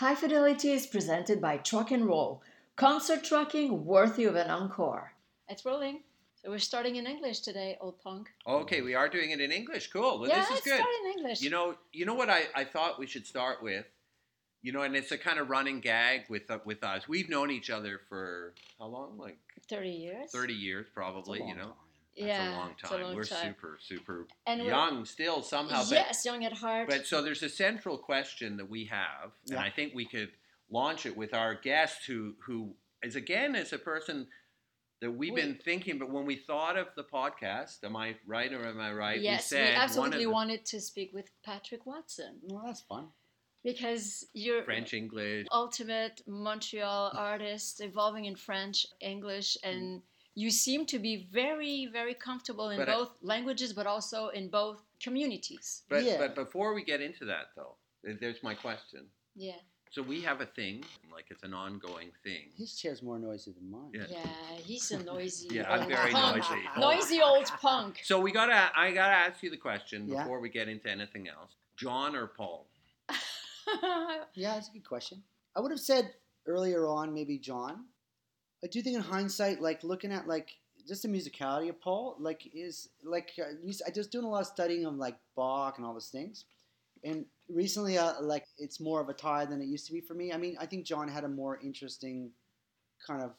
High Fidelity is presented by Truck and Roll, concert trucking worthy of an encore. It's rolling. So we're starting in English today, old punk. Okay, we are doing it in English. Cool. Well, yeah, this is let's good. start in English. You know, you know what I, I thought we should start with, you know, and it's a kind of running gag with uh, with us. We've known each other for how long? Like 30 years? thirty years, probably. You know, time. That's Yeah, a long time. a long We're time. super super And young still somehow. But, yes, young at heart. but so there's a central question that we have, and I think we could launch it with our guest, who who is again is a person. That we've We- been thinking, but when we thought of the podcast, am I right or am I right? yes, we, one absolutely the- wanted to speak with Patrick Watson Well, that's fun. because you're French English. ultimate Montreal artist, evolving in French, English, and mm. You seem to be very, very comfortable in But I- both languages, but also in both communities. But Yeah. but before we get into that though, there's my question. Yeah, So we have a thing, like it's an ongoing thing. His chair's more noisy than mine. Yeah. yeah, he's a noisy. Yeah, I'm very punk. noisy. Noisy oh. old punk. So we gotta I gotta ask you the question Yeah. before we get into anything else. John or Paul? Yeah, that's a good question. I would have said earlier on, maybe John. I do think in hindsight, like looking at like just the musicality of Paul, like is like uh, I just doing a lot of studying of like Bach and all those things, and recently, uh, like it's more of a tie than it used to be for me. I mean, I think John had a more interesting kind of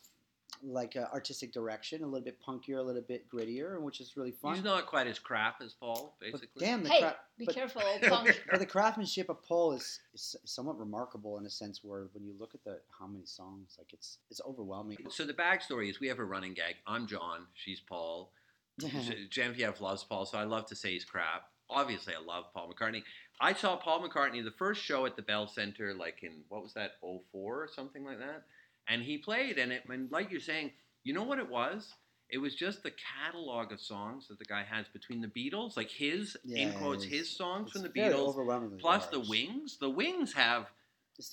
like uh, artistic direction, a little bit punkier, a little bit grittier, which is really fun. He's not quite as crap as Paul, But basically. damn, the hey, crap. be but- careful, old punk. but the craftsmanship of Paul is, is somewhat remarkable in a sense where when you look at the how many songs, like it's it's overwhelming. So the backstory is we have a running gag. I'm John, she's Paul. Genevieve loves Paul, so I love to say he's crap. Obviously, I love Paul McCartney. I saw Paul McCartney the first show at the Bell Center, like in what was that, 04 or something like that. And he played, and it, and like you're saying, you know what it was? It was just the catalog of songs that the guy has between the Beatles, like his in quotes his songs from the Beatles, overwhelmingly plus the. Wings. The Wings have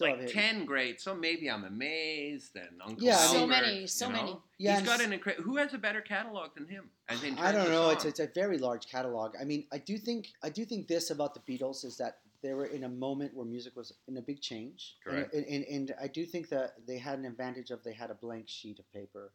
like have ten great. So maybe I'm amazed and Uncle Yeah, I So many, so you know? many. Yeah, He's and got an incredible. Who has a better catalog than him? As in I don't know. It's, it's a very large catalog. I mean, I do think I do think this about the Beatles is that they were in a moment where music was in a big change. And- Correct. And, and, and I do think that they had an advantage of they had a blank sheet of paper,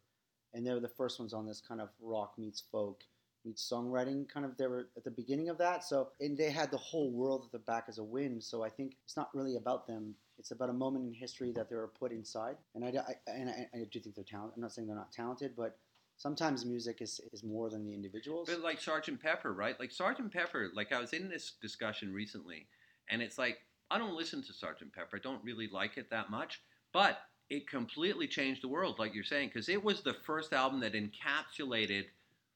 and they were the first ones on this kind of rock meets folk meets songwriting kind of. They were at the beginning of that. So and they had the whole world at their back as a win. So I think it's not really about them. It's about a moment in history that they were put inside. And I, I and I, I do think they're talented. I'm not saying they're not talented, but sometimes music is, is more than the individuals. But like Sergeant Pepper, right? Like Sergeant Pepper, like I was in this discussion recently, and it's like I don't listen to Sergeant Pepper. I don't really like it that much, but it completely changed the world, like you're saying, because it was the first album that encapsulated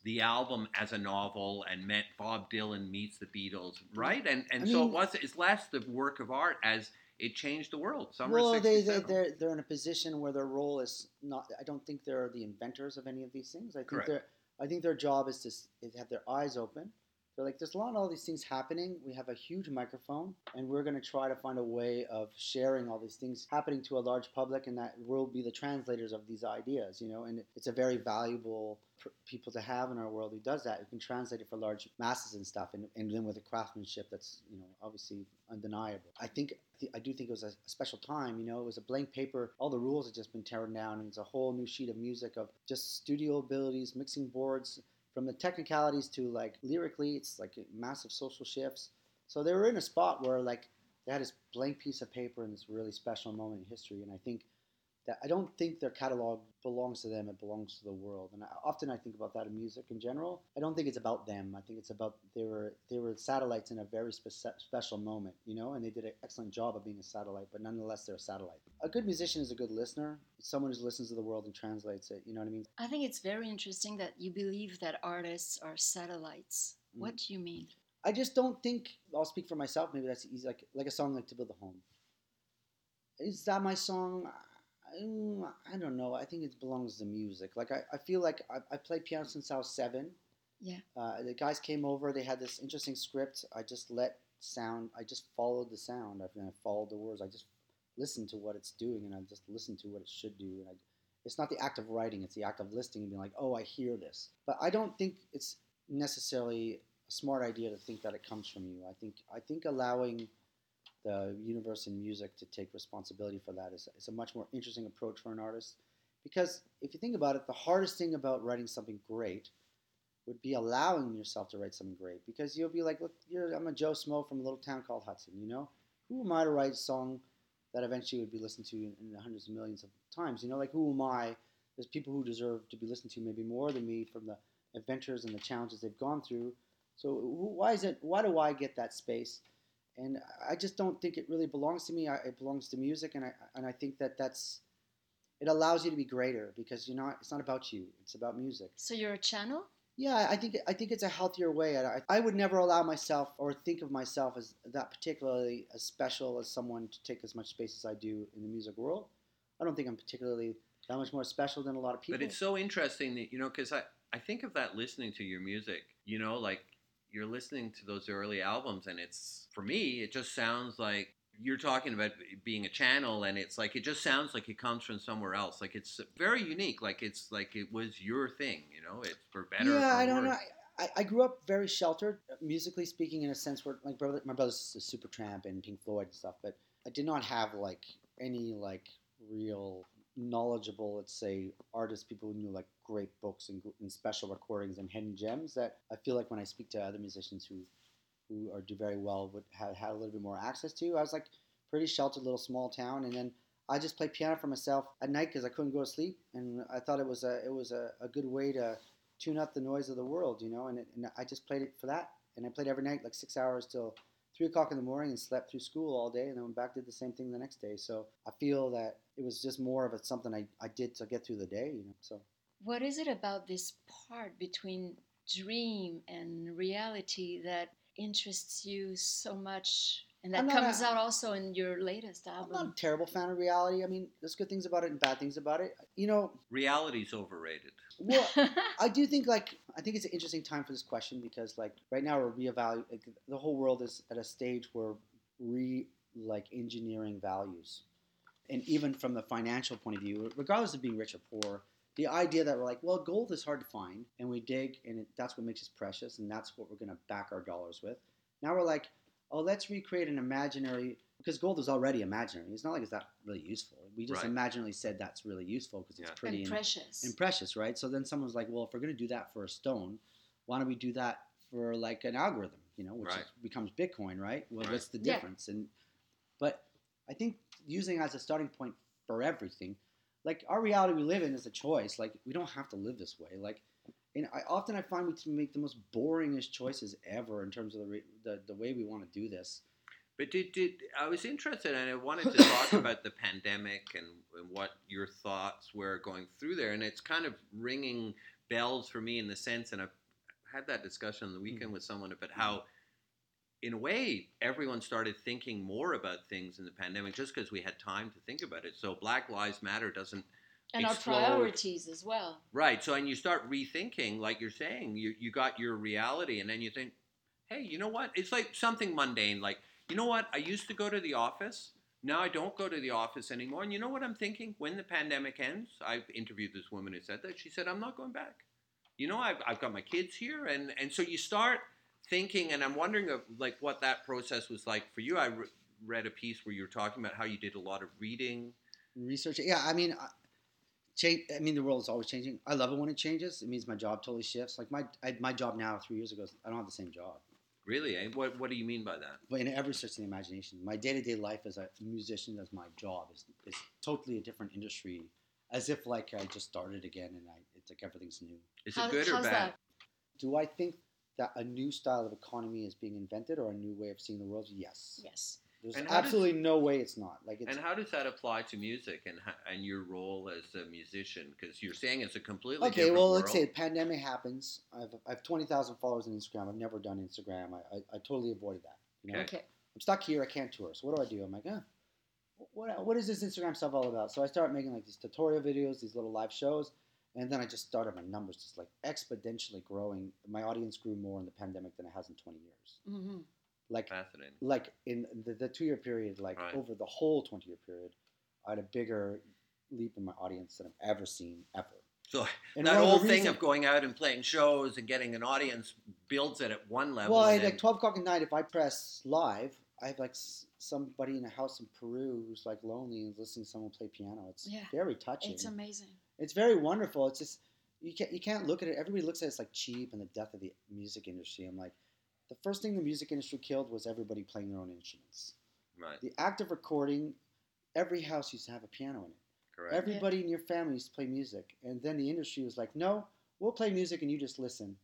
the album as a novel and meant Bob Dylan meets the Beatles, mm. right? And and I so it was it's less the work of art as it changed the world. Summer well, they, they they're they're in a position where their role is not. I don't think they're the inventors of any of these things. I think Correct. I think their job is to s- is have their eyes open. They're like, there's a lot of all these things happening. We have a huge microphone, and we're going to try to find a way of sharing all these things happening to a large public, and that we'll be the translators of these ideas. You know, and it's a very valuable people to have in our world who does that. Who can translate it for large masses and stuff, and, and then with a craftsmanship that's you know obviously undeniable. I think I do think it was a, special time. You know, it was a blank paper. All the rules had just been torn down, and it's a whole new sheet of music of just studio abilities, mixing boards, from the technicalities to like lyrically, it's like massive social shifts. So they were in a spot where like they had this blank piece of paper in this really special moment in history, and I think that I don't think their catalog belongs to them; it belongs to the world. And I, often I think about that in music in general. I don't think it's about them. I think it's about they were they were satellites in a very spe- special moment, you know, and they did an excellent job of being a satellite. But nonetheless, they're a satellite. A good musician is a good listener. It's someone who listens to the world and translates it. You know what I mean? I think it's very interesting that you believe that artists are satellites. Mm. What do you mean? I just don't think I'll speak for myself. Maybe that's easy. Like like a song like "To Build a Home." Is that my song? Mm, I don't know. I think it belongs to music. Like I, I feel like I, I played piano since I was seven. Yeah. Uh, the guys came over. They had this interesting script. I just let sound. I just followed the sound. I, I followed the words. I just listened to what it's doing, and I just listened to what it should do. And I, it's not the act of writing; it's the act of listening and being like, "Oh, I hear this." But I don't think it's necessarily a smart idea to think that it comes from you. I think I think allowing the universe in music to take responsibility for that is, a much more interesting approach for an artist. Because if you think about it, the hardest thing about writing something great would be allowing yourself to write something great. Because you'll be like, look, I'm a Joe Smo from a little town called Hudson, you know? Who am I to write a song that eventually would be listened to in, in hundreds of millions of times? You know, like who am I? There's people who deserve to be listened to maybe more than me from the adventures and the challenges they've gone through. So why is it? Why do I get that space? And I just don't think it really belongs to me. I, it belongs to music, and I and I think that that's it allows you to be greater because you're not. It's not about you. It's about music. So you're a channel. Yeah, I think I think it's a healthier way. I, I would never allow myself or think of myself as that particularly as special as someone to take as much space as I do in the music world. I don't think I'm particularly that much more special than a lot of people. But it's so interesting that you know because I I think of that listening to your music. You know, like you're listening to those early albums, and it's for me, it just sounds like you're talking about being a channel and it's like it just sounds like it comes from somewhere else. Like it's very unique. Like it's like it was your thing you know? It's for better yeah i don't worse. know I, I grew up very sheltered musically speaking in a sense where like brother, my brother's a Supertramp and pink floyd and stuff but i did not have like any like real knowledgeable let's say artists people who knew like great books and, and special recordings and hidden gems that i feel like when i speak to other musicians who who are do very well would have had a little bit more access to. I was like pretty sheltered little small town, and then I just played piano for myself at night because I couldn't go to sleep, and I thought it was a it was a, a good way to tune out the noise of the world, you know. And, it, and I just played it for that, and I played every night like six hours till three o'clock in the morning, and slept through school all day, and then went back did the same thing the next day. So I feel that it was just more of a, something I, I did to get through the day, you know. So what is it about this part between dream and reality that interests you so much and that comes a, out also in your latest album. I'm not a terrible fan of reality. I mean, there's good things about it and bad things about it. You know, reality's overrated. Well, I do think like I think it's an interesting time for this question because like right now we're reevaluating. Like, the whole world is at a stage where re like engineering values, and even from the financial point of view, regardless of being rich or poor, the idea that we're like, well, gold is hard to find, and we dig, and it, that's what makes us precious, and that's what we're going to back our dollars with. Now we're like, oh, let's recreate an imaginary because gold is already imaginary. It's not like it's that really useful. We just right. imaginarily said that's really useful because it's yeah. pretty and, and, precious. And precious, right? So then someone's like, well, if we're going to do that for a stone, why don't we do that for like an algorithm? You know, which right. is, becomes Bitcoin, right? Well, right. what's the difference? Yeah. And but I think using as a starting point for everything, like our reality we live in is a choice. Like we don't have to live this way. Like and I often I find we make the most boringest choices ever in terms of the the, the way we want to do this. But did, did I was interested and I wanted to talk about the pandemic and, and what your thoughts were going through there, and it's kind of ringing bells for me in the sense, and I've had that discussion on the weekend mm-hmm. with someone about how, in a way, everyone started thinking more about things in the pandemic just because we had time to think about it. So Black Lives Matter doesn't and explode. our priorities as well. Right. So, and you start rethinking, like you're saying, you, you got your reality, and then you think, hey, you know what? It's like something mundane. Like, you know what? I used to go to the office. Now I don't go to the office anymore. And you know what I'm thinking? When the pandemic ends, I've interviewed this woman who said that. She said, I'm not going back. You know, I've, I've got my kids here. And, and so you start thinking, and I'm wondering of like what that process was like for you. I re- read a piece where you were talking about how you did a lot of reading. Research. Yeah. I mean, change. I mean, the world is always changing. I love it when it changes. It means my job totally shifts. Like my I, my job now, three years ago, I don't have the same job. Really? Eh? What What do you mean by that? But in every stretch of the imagination, my day to day life as a musician, as my job, is is totally a different industry. As if like I just started again, and I it's like everything's new. Is it good or bad? That? Do I think that a new style of economy is being invented or a new way of seeing the world? Yes. Yes. There's absolutely does, no way it's not. Like, it's, and how does that apply to music and and your role as a musician? Because you're saying it's a completely okay. well, world. let's say a pandemic happens. I've I have twenty thousand followers on Instagram. I've never done Instagram. I, I, I totally avoided that. You know? Okay. I'm stuck here. I can't tour. So what do I do? I'm like, ah, what what is this Instagram stuff all about? So I start making like these tutorial videos, these little live shows, and then I just started my numbers just like exponentially growing. My audience grew more in the pandemic than it has in 20 years. Mm-hmm like like in the, the two year period like right. over the whole 20 year period i had a bigger leap in my audience than i've ever seen ever so and that whole thing reason, of going out and playing shows and getting an audience builds it at one level well at like 12 o'clock at night if i press live I have like s- somebody in a house in Peru who's like lonely and listening to someone play piano. It's Yeah. very touching. It's amazing. It's very wonderful. It's just you can't you can't look at it. Everybody looks at it as like cheap and the death of the music industry. I'm like, the first thing the music industry killed was everybody playing their own instruments. Right. The act of recording, every house used to have a piano in it. Correct. Everybody in your family used to play music, and then the industry was like, no, we'll play music and you just listen,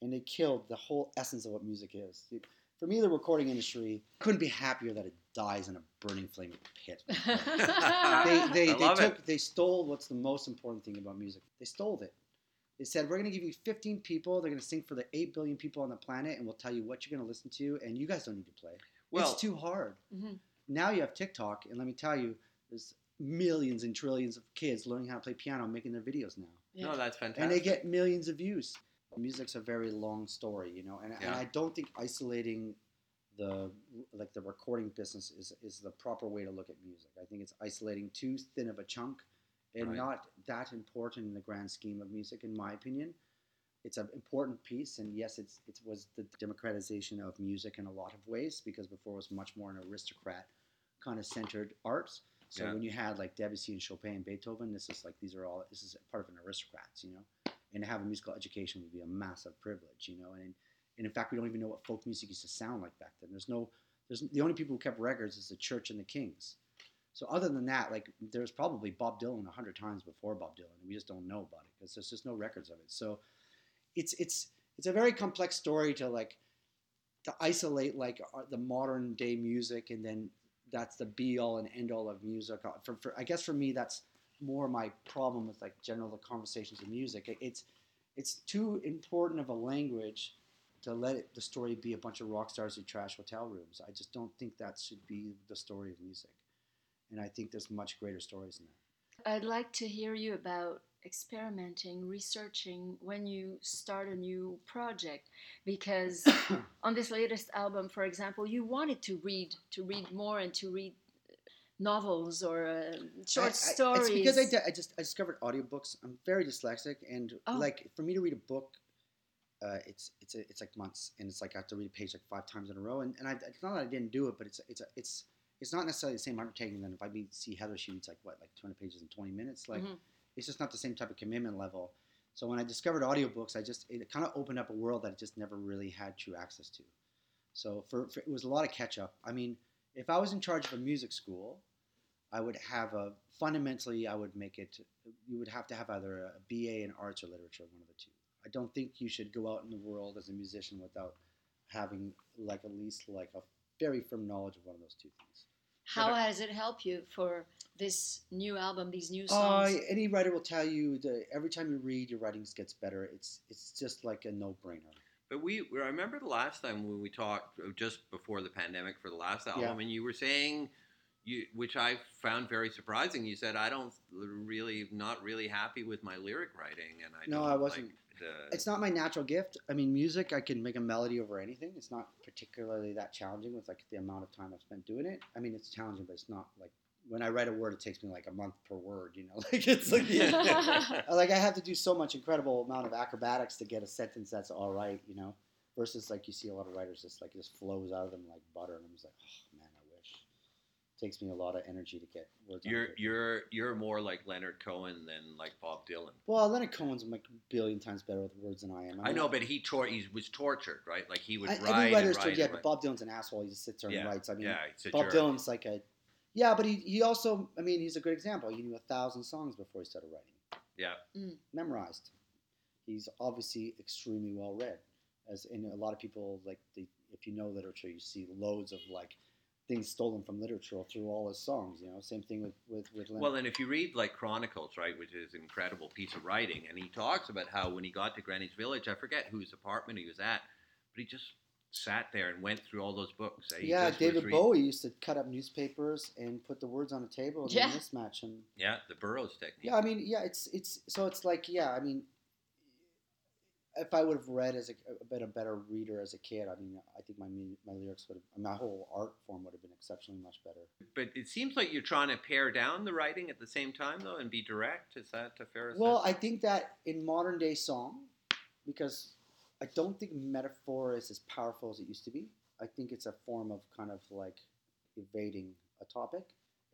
and they killed the whole essence of what music is. For me, the recording industry couldn't be happier that it dies in a burning flaming pit. they I they, they love took it. they stole what's the most important thing about music. They stole it. They said we're going to give you 15 people. They're going to sing for the 8 billion people on the planet, and we'll tell you what you're going to listen to, and you guys don't need to play. well, it's too hard. Mhm. Now you have TikTok, and let me tell you, there's millions and trillions of kids learning how to play piano, making their videos now, no, that's fantastic. and they get millions of views. Music's a very long story, you know, and, and I don't think isolating the like the recording business is is the proper way to look at music. I think it's isolating too thin of a chunk and Right. not that important in the grand scheme of music, in my opinion. It's an important piece, and yes, it's it was the democratization of music in a lot of ways because before it was much more an aristocrat kind of centered arts. So Yeah. when you had like Debussy and Chopin and Beethoven, this is like these are all this is part of an aristocrats, you know. And to have a musical education would be a massive privilege, you know. And and in fact, we don't even know what folk music used to sound like back then. There's no, there's the only people who kept records is the church and the kings. So other than that, like there's probably Bob Dylan a hundred times before Bob Dylan, and we just don't know about it because there's just no records of it. So it's it's it's a very complex story to like to isolate like uh, the modern day music and then that's the be all and end all of music. Uh, For, for I guess for me that's more my problem with like general conversations of music. It's it's too important of a language to let it, the story be a bunch of rock stars who trash hotel rooms. I just don't think that should be the story of music. And I think there's much greater stories than that. I'd like to hear you about experimenting, researching when you start a new project because on this latest album for example you wanted to read to read more and to read novels or uh, short I- I- stories It's because I, di- I just I discovered audiobooks. I'm very dyslexic, and Oh. like for me to read a book, uh, it's it's a, it's like months, and it's like I have to read a page like five times in a row. And, and I, it's not that I didn't do it, but it's it's a, it's it's not necessarily the same undertaking than if I meet see Heather, she reads like what like 200 pages in 20 minutes. Like Mhm. it's just not the same type of commitment level. So when I discovered audiobooks, I just it kind of opened up a world that I just never really had true access to. So for, for it was a lot of catch up. I mean, if I was in charge of a music school, I would have a fundamentally I would make it. You would have to have either a BA in arts or literature, one of the two. I don't think you should go out in the world as a musician without having like at least like a very firm knowledge of one of those two things. how has it helped you for this new album these new Uh, songs any writer will tell you that every time you read, your writing gets better. It's it's just like a no brainer. But we, I remember the last time when we talked uh, just before the pandemic for the last album, Yeah. and you were saying, you, which I found very surprising. You said, "I don't really, not really happy with my lyric writing," and I No, don't I wasn't. Like the, It's not my natural gift. I mean, music, I can make a melody over anything. It's not particularly that challenging with like the amount of time I've spent doing it. I mean, it's challenging, but it's not like when I write a word, it takes me like a month per word. You know, like it's like like I have to do so much incredible amount of acrobatics to get a sentence that's all right. You know, versus like you see a lot of writers just like it just flows out of them like butter, and I'm just like, oh man, I wish. It takes me a lot of energy to get words. you're paper. you're you're more like Leonard Cohen than like Bob Dylan. Well, Leonard Cohen's like a billion times better with words than I am. I mean, know, but he tor- he was tortured, right? Like he would I, write every writer's write. told, yeah, but. Bob Dylan's an asshole. He just sits there yeah, and writes. I mean, yeah, it's a Bob jerk. Dylan's like a, yeah, but he, he also, I mean, he's a good example. He knew a thousand songs before he started writing, Yeah, mm. memorized. He's obviously extremely well read, as in a lot of people like they, if you know literature, you see loads of like things stolen from literature through all his songs. You know, same thing with with with Leonard. Well, and if you read like Chronicles, right, which is an incredible piece of writing, and he talks about how when he got to Greenwich Village, I forget whose apartment he was at, but he just sat there and went through all those books. He yeah, David read- Bowie used to cut up newspapers and put the words on a table and Yeah. mismatch and Yeah, the Burroughs technique. Yeah, I mean, yeah, it's it's so it's like yeah, I mean, if I would have read as a, bit a better reader as a kid, I mean, I think my my lyrics would have, my whole art form would have been exceptionally much better. But it seems like you're trying to pare down the writing at the same time, though, and be direct. Is that a fair assessment? Well, I think that in modern day song, because I don't think metaphor is as powerful as it used to be. I think it's a form of kind of like evading a topic.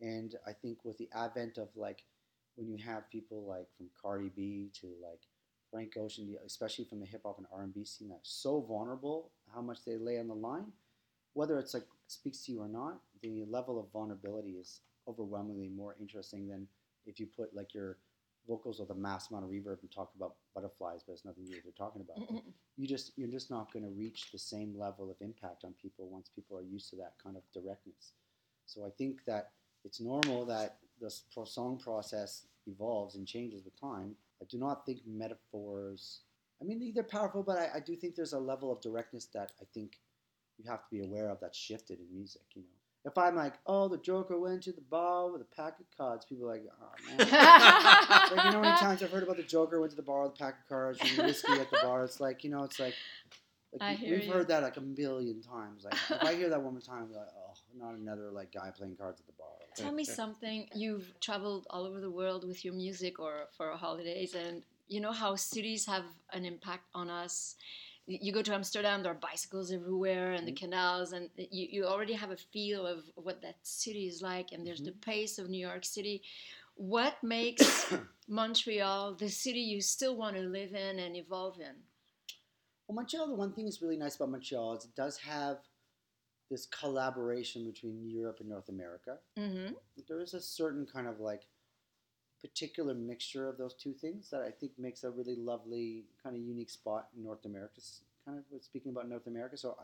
And I think with the advent of like when you have people like from Cardi B to like Frank Ocean, especially from the hip hop and R and B scene, that's so vulnerable how much they lay on the line. Whether it's like speaks to you or not, the level of vulnerability is overwhelmingly more interesting than if you put like your vocals with a mass amount of reverb and talk about butterflies, but it's nothing to do with what you're talking about. you just you're just not going to reach the same level of impact on people once people are used to that kind of directness. So I think that it's normal that the song process evolves and changes with time. I do not think metaphors. I mean, they're powerful, but I, I do think there's a level of directness that I think you have to be aware of that's shifted in music. You know, if I'm like, oh, the Joker went to the bar with a pack of cards, people are like, oh man. like, you know, how many times I've heard about the Joker went to the bar with a pack of cards and whiskey at the bar. It's like, you know, it's like, like we, have heard that like a million times. Like if I hear that one more time, I'm like, oh, not another like guy playing cards at the bar. Tell me something. You've traveled all over the world with your music or for holidays, and you know how cities have an impact on us you go to Amsterdam, there are bicycles everywhere and the mm-hmm. canals, and you, you already have a feel of what that city is like. And there's mm-hmm. the pace of New York City. What makes Montreal the city you still want to live in and evolve in? Well, Montreal, the one thing that's really nice about Montreal is it does have this collaboration between Europe and North America. Mm-hmm. There is a certain kind of like particular mixture of those two things that I think makes a really lovely kind of unique spot in North America. Kind of speaking about North America, so I,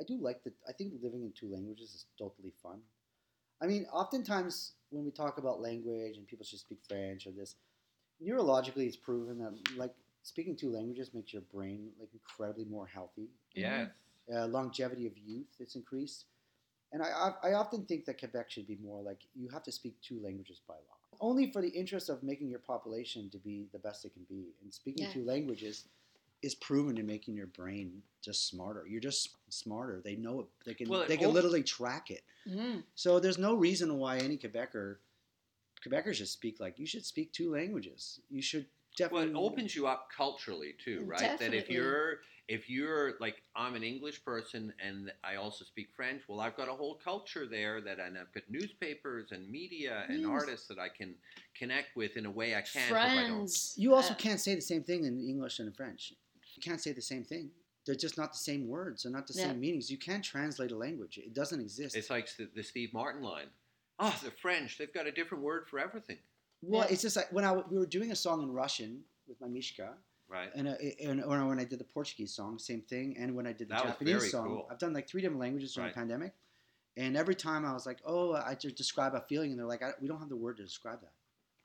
I do like that. I think living in two languages is totally fun. I mean, oftentimes when we talk about language and people should speak French or this, neurologically it's proven that like speaking two languages makes your brain like incredibly more healthy. Yeah. Uh, longevity of youth it's increased, and I, I often think that Quebec should be more like you have to speak two languages by law only for the interest of making your population to be the best it can be. And speaking yeah. two languages is proven to making your brain just smarter. You're just smarter. They know it. They can. Well, they can literally track it. Mm. So there's no reason why any Quebecer, Quebecers should speak like you should speak two languages. You should definitely. Well, it opens you up culturally too, right? Definitely. That if you're if you're like I'm an English person and I also speak French, well, I've got a whole culture there that and I've got newspapers and media and artists that I can connect with in a way I can't. Friends. I you also uh, can't say the same thing in English and in French. You can't say the same thing. They're just not the same words. They're not the yeah. same meanings. You can't translate a language. It doesn't exist. It's like the, the Steve Martin line. Oh, the French. They've got a different word for everything. Well, yeah. it's just like when I we were doing a song in Russian with my Mishka, Right. And, uh, and or when I did the Portuguese song, same thing. And when I did the that Japanese song, cool. I've done like three different languages during right. the pandemic. And every time I was like, oh, I just describe a feeling, and they're like, we don't have the word to describe that.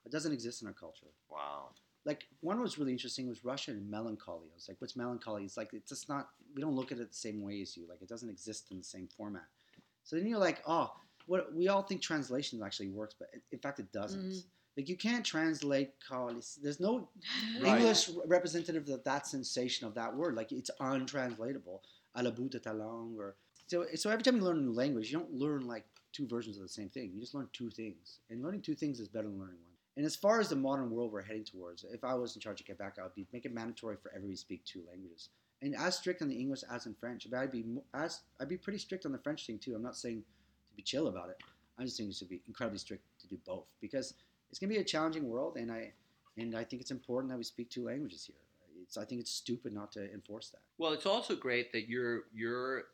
It doesn't exist in our culture. Wow. Like one was really interesting was Russian and melancholy. I was like, what's melancholy? It's like it's just not. We don't look at it the same way as you. Like it doesn't exist in the same format. So then you're like, oh, what we all think translation actually works, but in fact it doesn't. Mm-hmm. Like you can't translate. There's no right. English representative of that sensation of that word. Like it's untranslatable. A la bout de or so. So every time you learn a new language, you don't learn like two versions of the same thing. You just learn two things, and learning two things is better than learning one. And as far as the modern world we're heading towards, if I was in charge of Quebec, I would be make it mandatory for everybody to speak two languages, and as strict on the English as in French. But I'd be as I'd be pretty strict on the French thing too. I'm not saying to be chill about it. I'm just saying you should be incredibly strict to do both because it's going to be a challenging world, and I and I think it's important that we speak two languages here. It's I think it's stupid not to enforce that. Well, it's also great that you're you're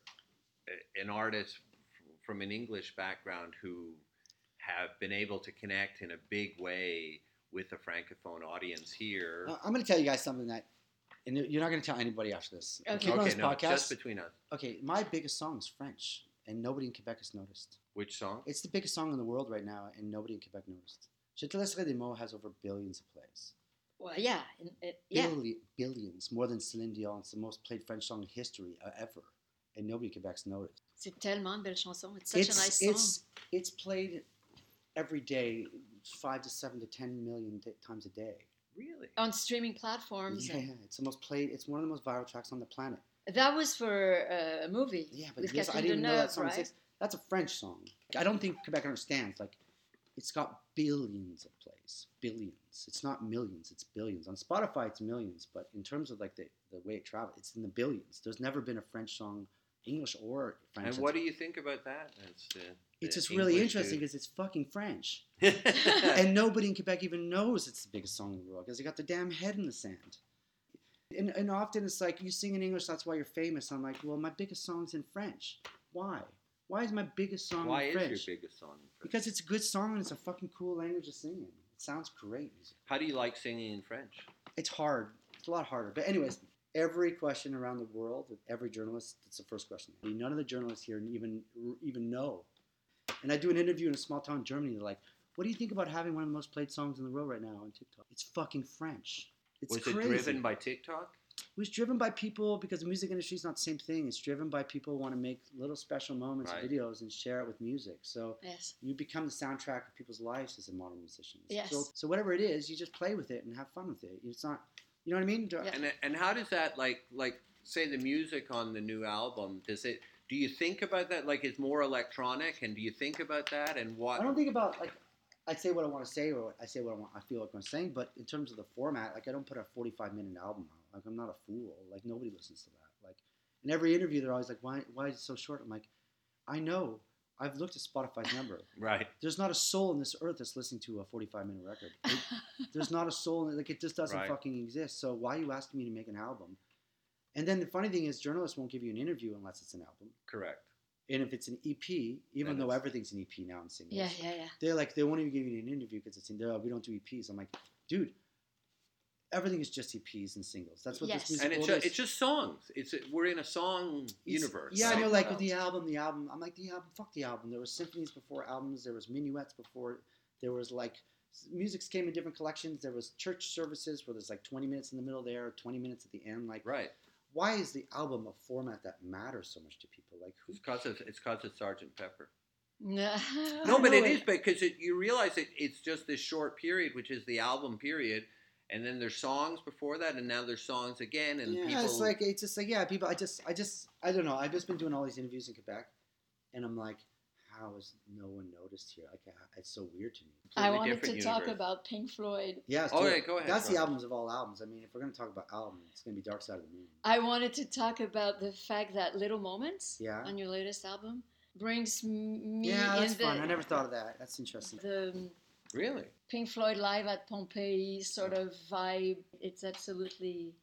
an artist from an English background who have been able to connect in a big way with a francophone audience here. I'm going to tell you guys something that, and you're not going to tell anybody after this. Okay, okay no, podcast, just between us. Okay, my biggest song is French, and nobody in Quebec has noticed. Which song? It's the biggest song in the world right now, and nobody in Quebec noticed. Laisserai des has over billions of plays. Well, yeah, it, yeah. Billi- billions, more than Celine Dion's, the most played French song in history uh, ever, and nobody Quebec's noticed. C'est tellement belle chanson. It's such it's, a nice song. It's it's played every day, five to seven to ten million d- times a day. Really? On streaming platforms. Yeah, it's the most played. It's one of the most viral tracks on the planet. That was for uh, a movie. Yeah, but yes, I didn't know that song. Right? That's a French song. I don't think Quebec understands. Like it's got billions of plays, billions. It's not millions, it's billions. On Spotify, it's millions, but in terms of like the, the way it travels, it's in the billions. There's never been a French song English or French. And what do you think about that? That's the, It's the just really interesting because it's fucking French, and and nobody in Quebec even knows it's the biggest song in the world because they got their damn head in the sand. And, and often it's like you sing in English, that's why you're famous. I'm like, well, my biggest song's in French. Why? Why is my biggest song Why in is French? your biggest song? in French? Because it's a good song and it's a fucking cool language to sing in. It sounds great. How do you like singing in French? It's hard. It's a lot harder. But anyways, every question around the world, every journalist, it's the first question. None of the journalists here even even know. And I do an interview in a small town in Germany. They're like, "What do you think about having one of the most played songs in the world right now on TikTok?" It's fucking French. It's Was crazy. it driven by TikTok? It was driven by people because the music industry is not the same thing. It's driven by people who want to make little special moments, Right. videos, and share it with music. So Yes. you become the soundtrack of people's lives as a modern musician. Yes. So, so whatever it is, you just play with it and have fun with it. It's not, you know what I mean? Do- Yeah. And and how does that like like say the music on the new album? Does it? Do you think about that? Like it's more electronic, and do you think about that? And what? I don't think about like I say what I want to say or I say what I want. I feel like I'm saying, but in terms of the format, like I don't put a 45 minute album out. Like I'm not a fool. Like nobody listens to that. Like in every interview, they're always like, "Why? Why is it so short?" I'm like, I know. I've looked at Spotify's number. right. There's not a soul on this earth that's listening to a 45 minute record. It- there's not a soul in it. Like it just doesn't Right. fucking exist. So why are you asking me to make an album? And then the funny thing is, journalists won't give you an interview unless it's an album. Correct. And if it's an EP, even Then though it's- everything's an EP now in singles, yeah, yeah, yeah. they're like they won't even give you an interview because it's in there. We don't do EPs. I'm like, dude, everything is just EPs and singles. That's what Yes. this music And it's world just, is. it's just songs. It's we're in a song It's- universe. Yeah, I right? know. Like with the album, the album. I'm like the album. Fuck the album. There was symphonies before albums. There was minuets before. There was like s- musics came in different collections. There was church services where there's like 20 minutes in the middle there, 20 minutes at the end. Like, Right. why is the album a format that matters so much to people? Like, who? It's cause of it's cause of Sergeant Pepper. No, No, but it it. is because it, you realize it, it's just this short period, which is the album period, and then there's songs before that, and now there's songs again, and yeah, people. it's like it's just like yeah, people. I just, I just, I don't know. I've just been doing all these interviews in Quebec, and I'm like, how has no one noticed here? Like, uh, it's so weird to me. I wanted to different talk about Pink Floyd. Yeah. let's Oh, yeah, go ahead, That's go the ahead. albums of all albums. I mean, if we're gonna talk about albums, it's gonna be Dark Side of the Moon. I wanted to talk about the fact that Little Moments Yeah. on your latest album brings me Yeah, that's in the, fun. I never thought of that. That's interesting. the really. Pink Floyd live at Pompeii sort of vibe. It's absolutely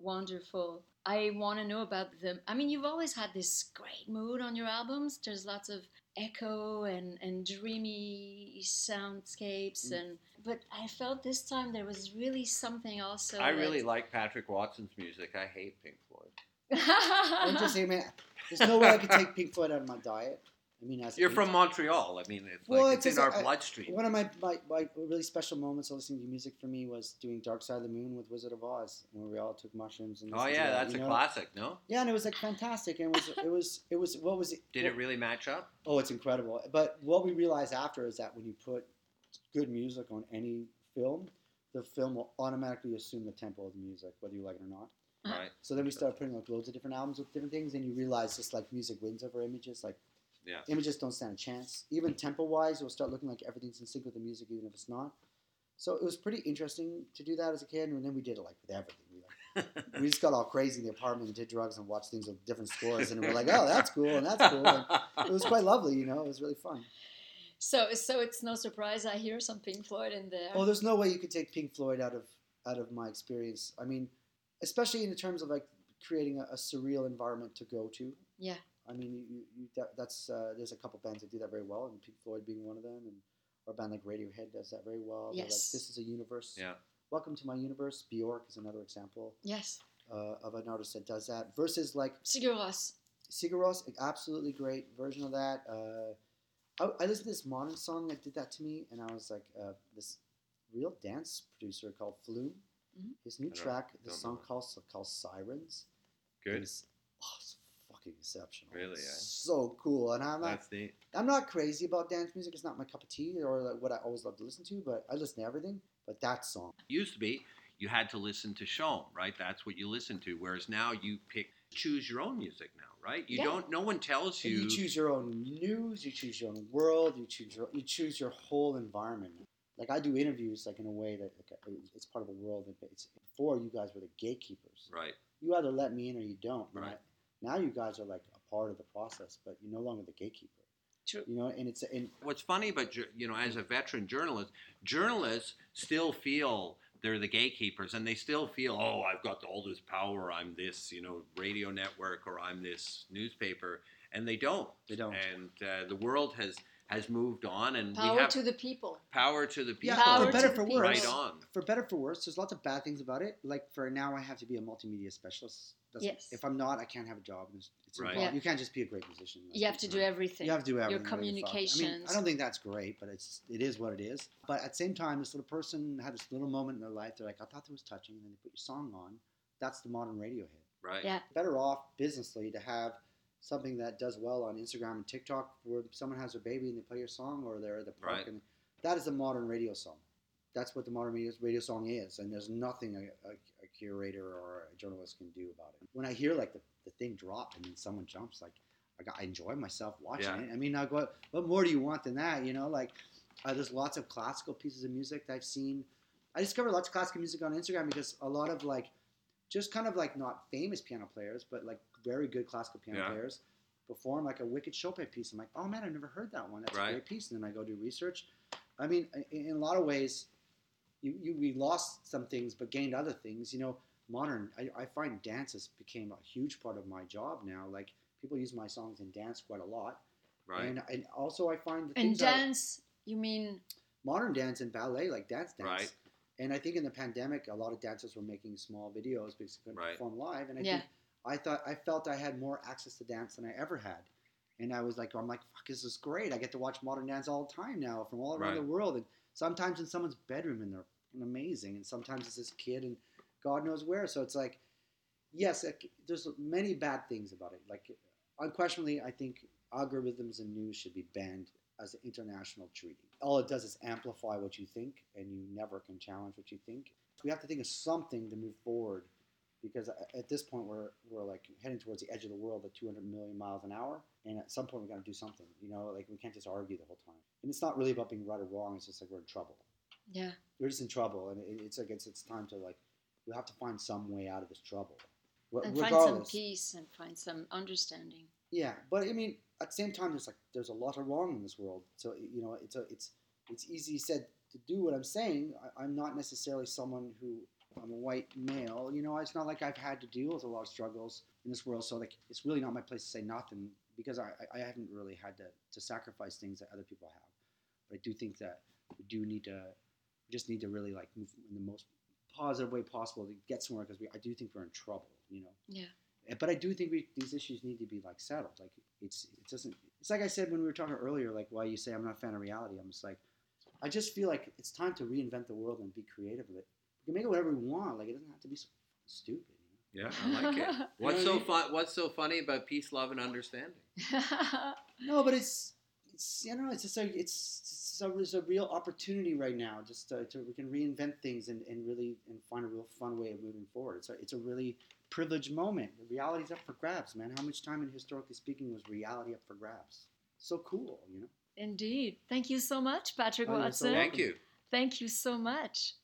wonderful. I want to know about them. I mean, you've always had this great mood on your albums. There's lots of echo and, and dreamy soundscapes, Mm. and but I felt this time there was really something also. I really that- like Patrick Watson's music. I hate Pink Floyd. I'm just saying, man. There's no way I could take Pink Floyd out of my diet. I mean, as You're from Montreal. I mean, it's Well, like it's it's, in our I- bloodstream. One of my, my, my really special moments of listening to music for me was doing Dark Side of the Moon with Wizard of Oz, where we all took mushrooms and. oh yeah, that's you a know? classic. No, Yeah, and it was like fantastic, and it was it was it was what was it? did it really match up? Oh, it's incredible. But what we realized after is that when you put good music on any film, the film will automatically assume the tempo of the music, whether you like it or not. Right. So then we started putting like loads of different albums with different things, and you realize just like music wins over images. Like Yeah. images don't stand a chance. Even tempo wise, it'll start looking like everything's in sync with the music, even if it's not. So it was pretty interesting to do that as a kid, and then we did it like with everything. We, like, we just got all crazy in the apartment and did drugs and watched things with different scores, and we're like, oh, that's cool, and that's cool. And it was quite lovely, you know. It was really fun. So, so it's no surprise I hear some Pink Floyd in there. Oh, there's no way you could take Pink Floyd out of out of my experience. I mean, especially in terms of like creating a, a surreal environment to go to. Yeah. I mean, you, you, you that, that's uh, there's a couple bands that do that very well, and Pink Floyd being one of them, and or a band like Radiohead does that very well. They're like, Yes. this is a universe. Yeah. Welcome to my universe. Bjork is another example yes, uh, of an artist that does that. Versus like Sigur Rós. Sigur Rós, absolutely great version of that. Uh, I, I listened to this modern song that did that to me, and I was like, uh, this real dance producer called Flume. Mhm. His new track, the song called called Sirens. Good. Is, oh, it's exceptional. Really, eh? So cool, and I'm not, That's neat. I'm not crazy about dance music. It's not my cup of tea or like what I always love to listen to, but I listen to everything. But that song, Used to be you had to listen to CHOM, right? That's what you listen to. Whereas now you pick, choose your own music now, right? You Yeah. don't. No one tells And you. you choose your own news, you choose your own world, you choose your you choose your whole environment. Like I do interviews like in a way that like, it's part of a world. That it's before you guys were the gatekeepers. Right. You either let me in or you don't. Right. I- now you guys are like a part of the process, but you're no longer the gatekeeper. True. You know, and it's and What's funny, but you know, as a veteran journalist, journalists still feel they're the gatekeepers, and they still feel, oh, I've got all this power. I'm this, you know, radio network, or I'm this newspaper, and they don't. they don't. And uh, the world has has moved on, and Power we have to the people. power to the people. Yeah, Power for better to for the worse. Right people. on. For better for worse, there's lots of bad things about it. Like for now, I have to be a multimedia specialist. That's, Yes. If I'm not, I can't have a job. It's, it's Right. Yeah. You can't just be a great musician. You have to do everything. You have to do everything. Your really. I mean, communications. I don't think that's great, but it's it is what it is. But at the same time, this little person had this little moment in their life. They're like, I thought that was touching, and then they put your song on. That's the modern radio hit. Right. Yeah. Better off businessly to have something that does well on Instagram and TikTok, where someone has their baby and they play your song, or they're at the park, Right. and that is a modern radio song. That's what the modern radio, radio song is, and there's nothing a, a, a curator or a journalist can do about it. When I hear like the, the thing drop and then someone jumps, like I, got, I enjoy myself watching Yeah. it. I mean, like what what more do you want than that? You know, like uh, there's lots of classical pieces of music that I've seen. I discovered lots of classical music on Instagram because a lot of like just kind of like not famous piano players, but like very good classical piano Yeah. players perform like a wicked Chopin piece. I'm like, oh man, I've never heard that one. That's Right. a great piece. And then I go do research. I mean, in, in a lot of ways, you, you we lost some things but gained other things. You know, modern. I, I find dances became a huge part of my job now. Like people use my songs in dance quite a lot, Right. and and also I find the And things that- dance, you mean modern dance and ballet, like dance dance. Right. And I think in the pandemic, a lot of dancers were making small videos because they couldn't Right. perform live. And I Yeah. think I thought I felt I had more access to dance than I ever had. And I was like, I'm like, fuck, this is great. I get to watch modern dance all the time now from all around Right. the world. And sometimes in someone's bedroom and they're amazing. And sometimes it's this kid and God knows where. So it's like, yes, there's many bad things about it. Like, unquestionably, I think algorithms and news should be banned as an international treaty. All it does is amplify what you think, and you never can challenge what you think. We have to think of something to move forward, because at this point we're we're like heading towards the edge of the world at 200 million miles an hour, and at some point we got to do something. You know, like we can't just argue the whole time. And it's not really about being right or wrong. It's just like we're in trouble. yeah. We're just in trouble, and it, it's like it's it's time to like we have to find some way out of this trouble. And find some peace and find some understanding. Yeah, but I mean, at the same time, there's like there's a lot of wrong in this world. So you know, it's a it's it's easy said to do what I'm saying. I, I'm not necessarily someone who I'm a white male. You know, it's not like I've had to deal with a lot of struggles in this world. So like, it's really not my place to say nothing because I I haven't really had to to sacrifice things that other people have. But I do think that we do need to we just need to really like move in the most positive way possible to get somewhere because we I do think we're in trouble. You know. Yeah. Uh, But I do think we, these issues need to be like settled. Like it's it doesn't. It's like I said when we were talking earlier. Like why you say I'm not a fan of reality. I'm just like, I just feel like it's time to reinvent the world and be creative with it. We can make it whatever we want. Like it doesn't have to be so stupid. You know? Yeah, I like it. What's so fun? What's so funny about peace, love, and understanding? No, but it's it's you know it's just a it's it's a, it's a real opportunity right now. Just to, to we can reinvent things and, and really and find a real fun way of moving forward. It's a it's a really privileged moment. The reality's up for grabs, man. How much time in historically speaking was reality up for grabs? So cool, you know. Indeed. Thank you so much, Patrick Oh, you're so Watson. Thank you. Thank you so much.